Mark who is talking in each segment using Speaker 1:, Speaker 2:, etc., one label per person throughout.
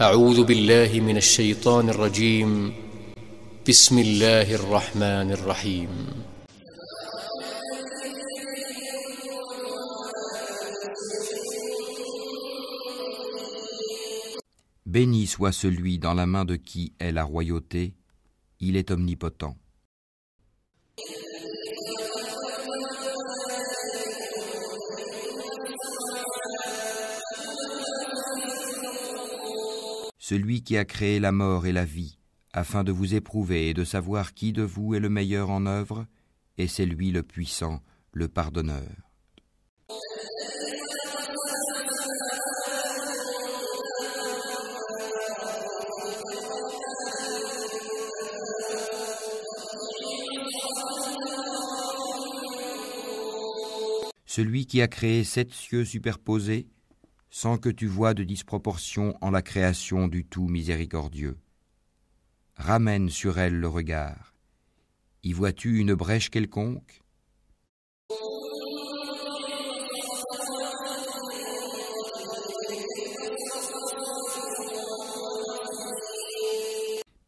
Speaker 1: أعوذ بالله من الشيطان الرجيم بسم الله الرحمن الرحيم
Speaker 2: Béni soit celui dans la main de qui est la royauté, il est omnipotent. Celui qui a créé la mort et la vie, afin de vous éprouver et de savoir qui de vous est le meilleur en œuvre, et c'est lui le puissant, le pardonneur. Celui qui a créé sept cieux superposés, sans que tu vois de disproportion en la création du tout miséricordieux. Ramène sur elle le regard. Y vois-tu une brèche quelconque?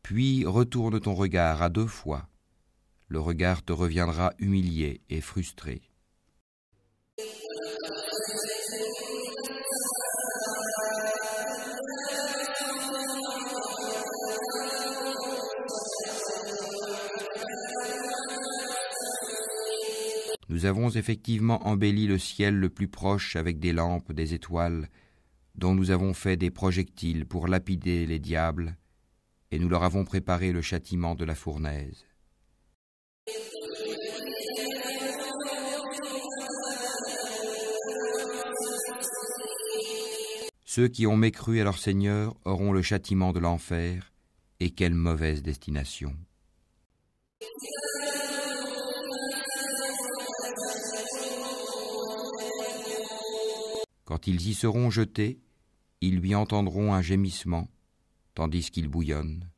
Speaker 2: Puis retourne ton regard à deux fois. Le regard te reviendra humilié et frustré. Nous avons effectivement embelli le ciel le plus proche avec des lampes, des étoiles, dont nous avons fait des projectiles pour lapider les diables, et nous leur avons préparé le châtiment de la fournaise. Ceux qui ont mécru à leur Seigneur auront le châtiment de l'enfer, et quelle mauvaise destination. Quand ils y seront jetés, ils lui entendront un gémissement, tandis qu'il bouillonne.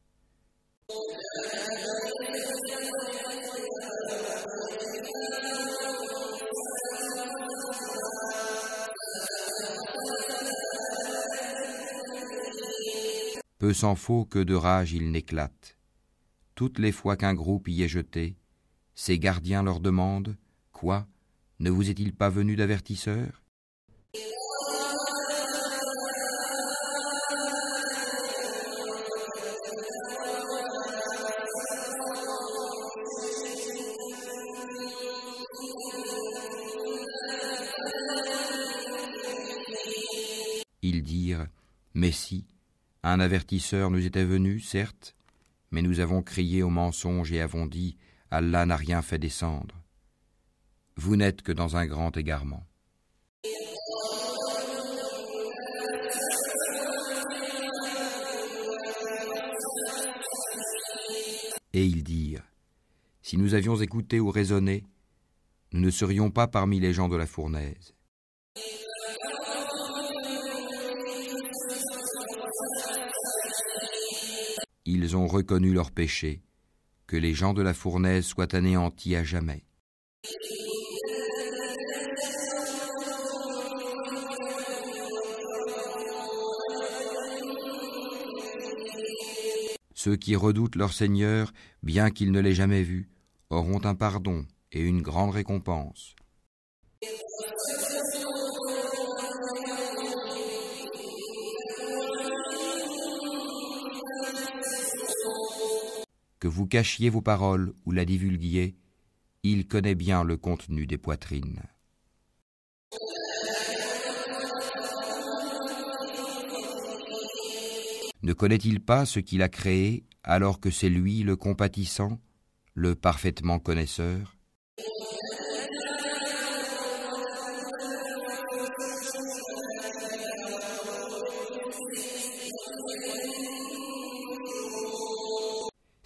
Speaker 2: Peu s'en faut que de rage il n'éclate. Toutes les fois qu'un groupe y est jeté, ses gardiens leur demandent Quoi? Ne vous est-il pas venu d'avertisseur? Ils dirent Mais un avertisseur nous était venu, certes, mais nous avons crié au mensonge et avons dit Allah n'a rien fait descendre. Vous n'êtes que dans un grand égarement. Et ils dirent Si nous avions écouté ou raisonné, nous ne serions pas parmi les gens de la fournaise. Ils ont reconnu leur péché, que les gens de la fournaise soient anéantis à jamais. Ceux qui redoutent leur Seigneur, bien qu'ils ne l'aient jamais vu, auront un pardon et une grande récompense. Que vous cachiez vos paroles ou la divulguiez, il connaît bien le contenu des poitrines. Ne connaît-il pas ce qu'il a créé alors que c'est lui le compatissant, le parfaitement connaisseur?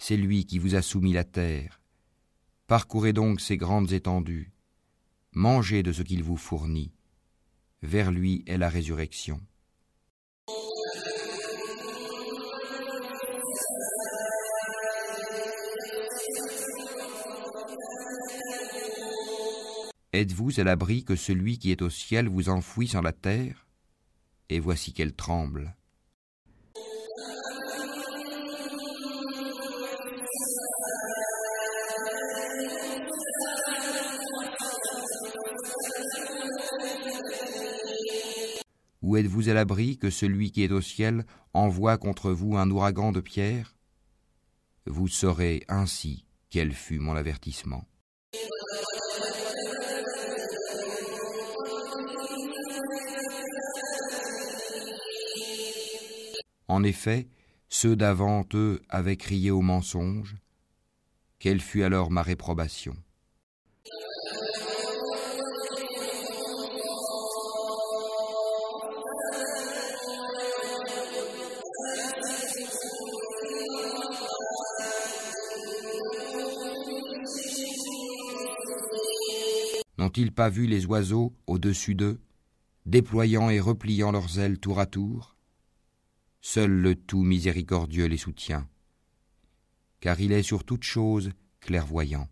Speaker 2: C'est lui qui vous a soumis la terre. Parcourez donc ces grandes étendues. Mangez de ce qu'il vous fournit. Vers lui est la résurrection. Êtes-vous à l'abri que celui qui est au ciel vous enfouisse en la terre? Et voici qu'elle tremble. Ou êtes-vous à l'abri que celui qui est au ciel envoie contre vous un ouragan de pierre? Vous saurez ainsi quel fut mon avertissement. En effet, ceux d'avant eux avaient crié au mensonge. Quelle fut alors ma réprobation? N'ont-ils pas vu les oiseaux au-dessus d'eux, déployant et repliant leurs ailes tour à tour? Seul le tout miséricordieux les soutient, car il est sur toute chose clairvoyant.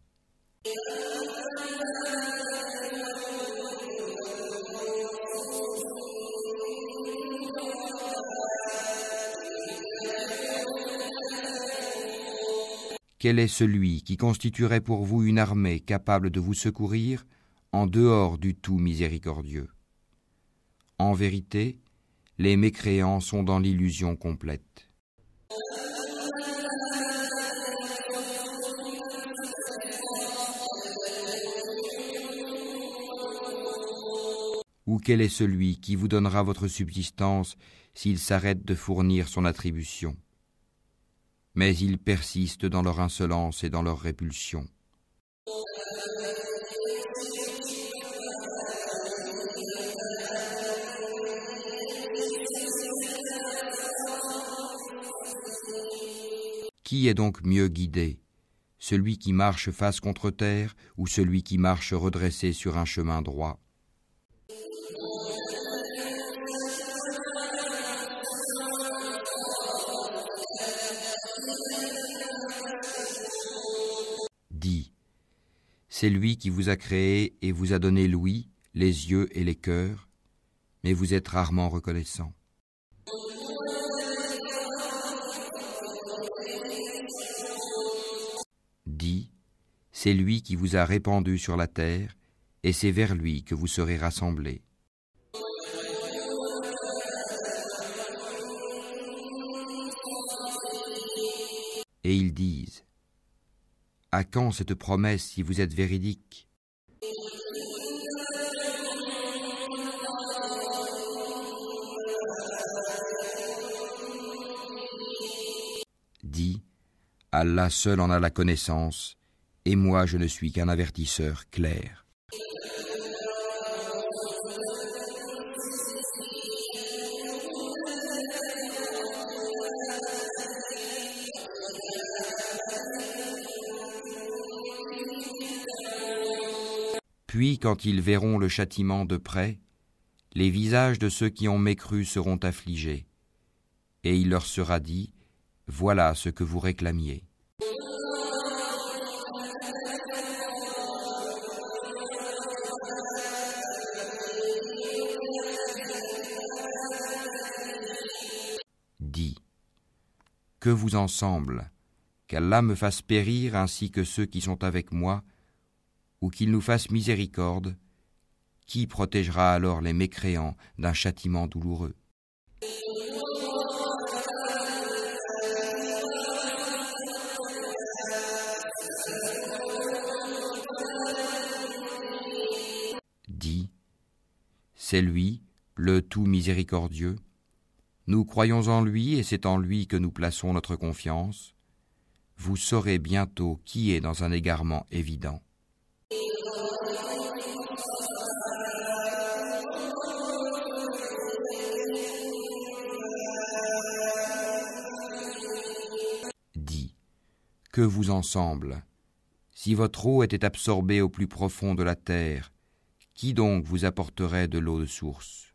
Speaker 2: Quel est celui qui constituerait pour vous une armée capable de vous secourir en dehors du tout miséricordieux En vérité, les mécréants sont dans l'illusion complète. Ou quel est celui qui vous donnera votre subsistance s'il s'arrête de fournir son attribution? Mais ils persistent dans leur insolence et dans leur répulsion. Qui est donc mieux guidé? Celui qui marche face contre terre ou celui qui marche redressé sur un chemin droit? Dit, c'est lui qui vous a créé et vous a donné l'ouïe, les yeux et les cœurs, mais vous êtes rarement reconnaissant. C'est lui qui vous a répandu sur la terre, et c'est vers lui que vous serez rassemblés. Et ils disent, À quand cette promesse si vous êtes véridique? Dit, Allah seul en a la connaissance, et moi je ne suis qu'un avertisseur clair. Puis, quand ils verront le châtiment de près, les visages de ceux qui ont mécru seront affligés, et il leur sera dit, Voilà ce que vous réclamiez. Que vous ensemble, qu'Allah me fasse périr ainsi que ceux qui sont avec moi, ou qu'il nous fasse miséricorde, qui protégera alors les mécréants d'un châtiment douloureux? Dit, c'est lui, le tout miséricordieux, nous croyons en lui et c'est en lui que nous plaçons notre confiance. Vous saurez bientôt qui est dans un égarement évident. Dit, que vous ensemble, si votre eau était absorbée au plus profond de la terre, qui donc vous apporterait de l'eau de source?